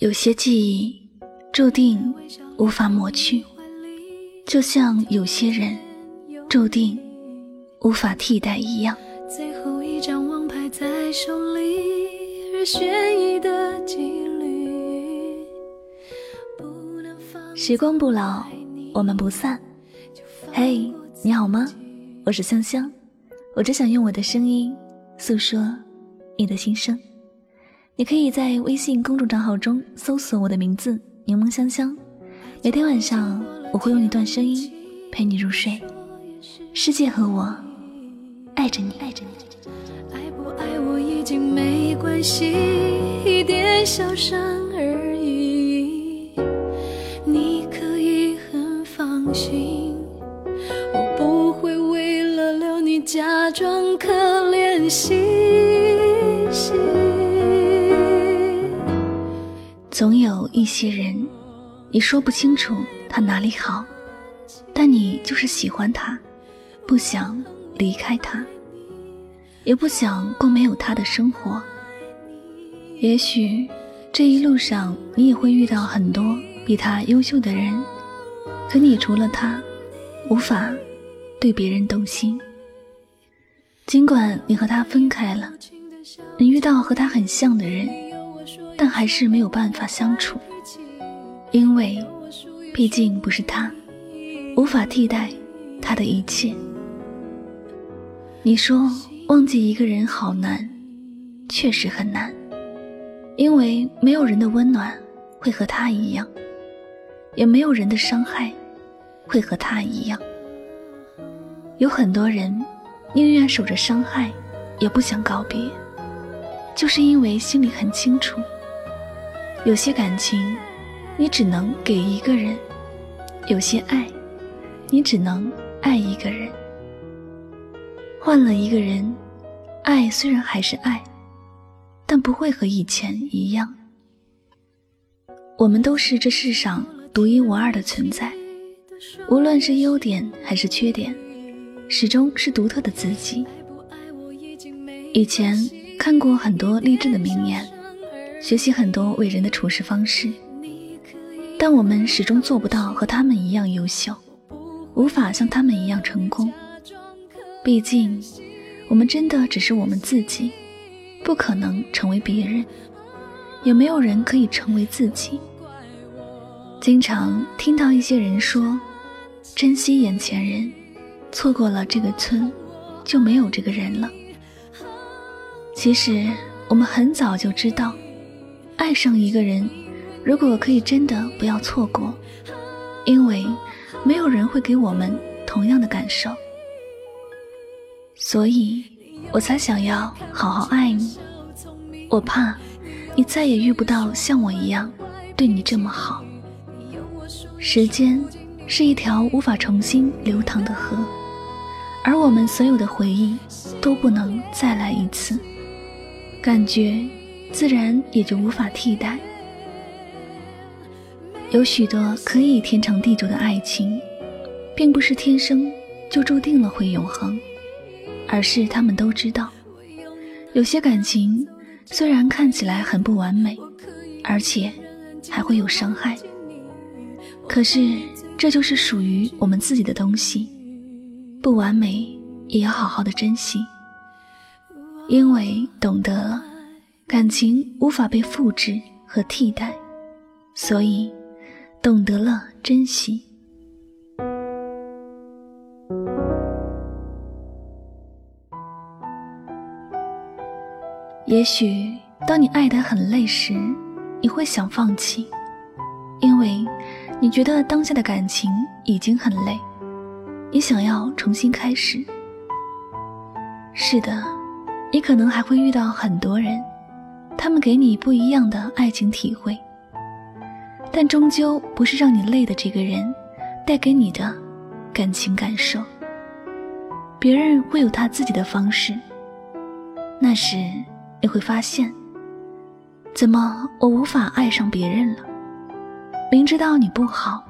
有些记忆注定无法抹去，就像有些人注定无法替代一样。最后一张王牌在手里，而悬疑的几率时光不老，我们不散。嘿，你好吗？我是香香，我只想用我的声音诉说你的心声。你可以在微信公众账号中搜索我的名字“柠檬香香”，每天晚上我会用一段声音陪你入睡。世界和我爱着你，爱着你。爱不爱我已经没关系，一点小伤而已。你可以很放心，总有一些人，你说不清楚他哪里好，但你就是喜欢他，不想离开他，也不想过没有他的生活。也许这一路上你也会遇到很多比他优秀的人，可你除了他，无法对别人动心。尽管你和他分开了，你遇到和他很像的人。但还是没有办法相处，因为毕竟不是他，无法替代他的一切。你说忘记一个人好难，确实很难，因为没有人的温暖会和他一样，也没有人的伤害会和他一样。有很多人宁愿守着伤害，也不想告别，就是因为心里很清楚。有些感情，你只能给一个人；有些爱，你只能爱一个人。换了一个人，爱虽然还是爱，但不会和以前一样。我们都是这世上独一无二的存在，无论是优点还是缺点，始终是独特的自己。以前看过很多励志的名言。学习很多伟人的处事方式，但我们始终做不到和他们一样优秀，无法像他们一样成功。毕竟，我们真的只是我们自己，不可能成为别人，也没有人可以成为自己。经常听到一些人说：“珍惜眼前人，错过了这个村，就没有这个人了。”其实，我们很早就知道。爱上一个人，如果可以真的不要错过，因为没有人会给我们同样的感受，所以我才想要好好爱你。我怕你再也遇不到像我一样对你这么好。时间是一条无法重新流淌的河，而我们所有的回忆都不能再来一次，感觉。自然也就无法替代。有许多可以天长地久的爱情，并不是天生就注定了会永恒，而是他们都知道，有些感情虽然看起来很不完美，而且还会有伤害，可是这就是属于我们自己的东西，不完美也要好好的珍惜，因为懂得了。感情无法被复制和替代，所以懂得了珍惜。也许当你爱得很累时，你会想放弃，因为你觉得当下的感情已经很累，你想要重新开始。是的，你可能还会遇到很多人。他们给你不一样的爱情体会，但终究不是让你累的这个人带给你的感情感受。别人会有他自己的方式，那时你会发现，怎么我无法爱上别人了？明知道你不好，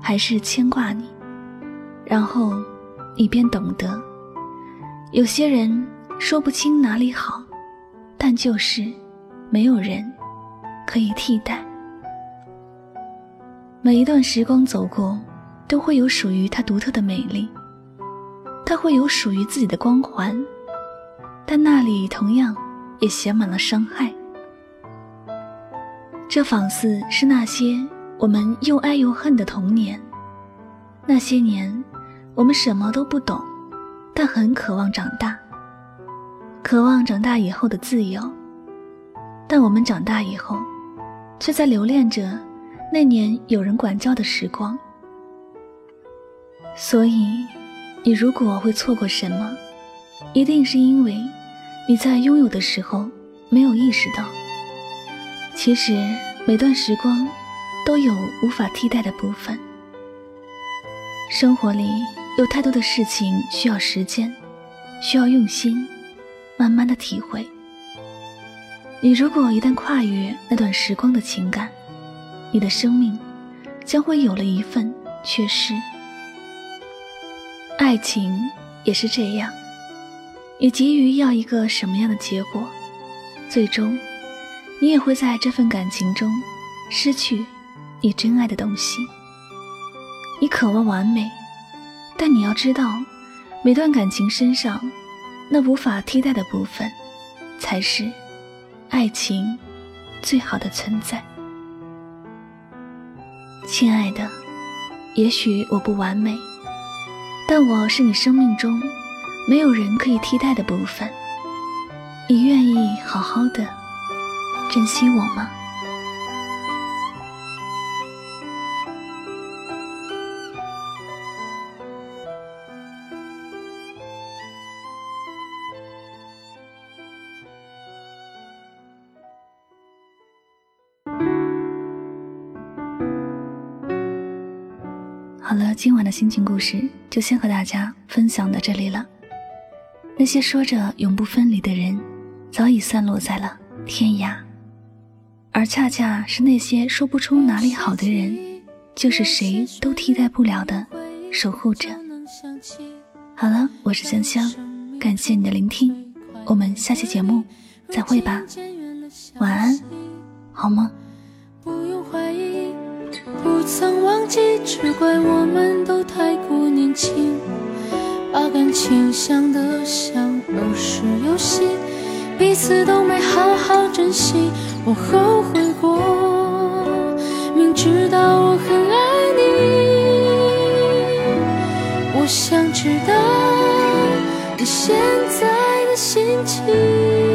还是牵挂你，然后你便懂得，有些人说不清哪里好，但就是。没有人可以替代。每一段时光走过，都会有属于它独特的美丽，它会有属于自己的光环，但那里同样也写满了伤害。这仿似是那些我们又爱又恨的童年。那些年，我们什么都不懂，但很渴望长大，渴望长大以后的自由。但我们长大以后，却在留恋着那年有人管教的时光。所以，你如果会错过什么，一定是因为你在拥有的时候没有意识到。其实，每段时光都有无法替代的部分。生活里有太多的事情需要时间，需要用心，慢慢的体会。你如果一旦跨越那段时光的情感，你的生命将会有了一份缺失。爱情也是这样，你急于要一个什么样的结果，最终你也会在这份感情中失去你真爱的东西。你渴望完美，但你要知道，每段感情身上那无法替代的部分，才是爱情最好的存在。亲爱的，也许我不完美，但我是你生命中没有人可以替代的部分。你愿意好好的珍惜我吗？好了，今晚的心情故事就先和大家分享到这里了。那些说着永不分离的人，早已散落在了天涯，而恰恰是那些说不出哪里好的人，就是谁都替代不了的守护者。好了，我是香香，感谢你的聆听，我们下期节目再会吧，晚安，好梦。曾只怪我们都太过年轻，把感情想得像儿时游戏，彼此都没好好珍惜。我后悔过，明知道我很爱你，我想知道你现在的心情。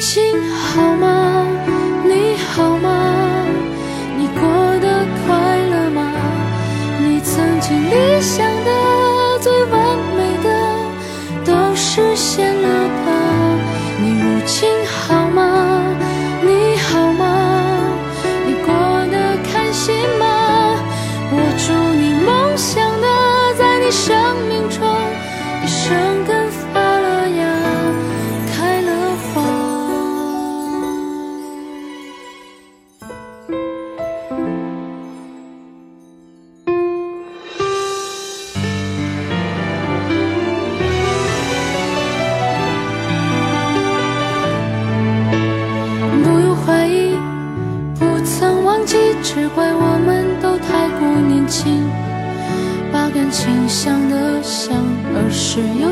心好吗？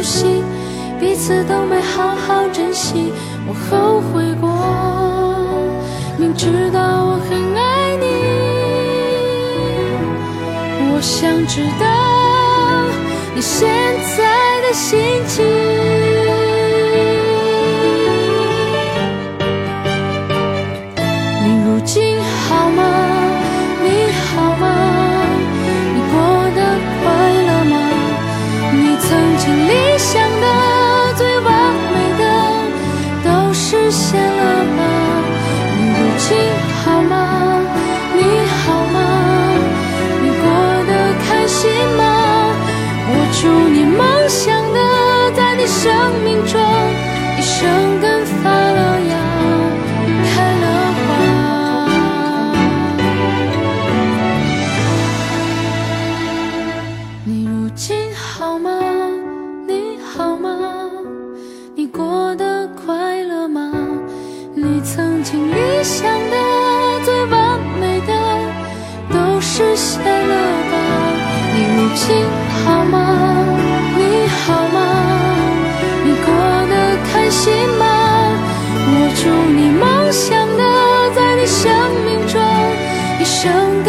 时游戏，彼此都没好好珍惜。我后悔过，明知道我很爱你，我想知道你现在的心情。你如今好吗中，一生根发了芽，开了花。你如今好吗？你好吗？你过得快乐吗？你曾经理想的最完美的，都实现了吧？你如今好吗？生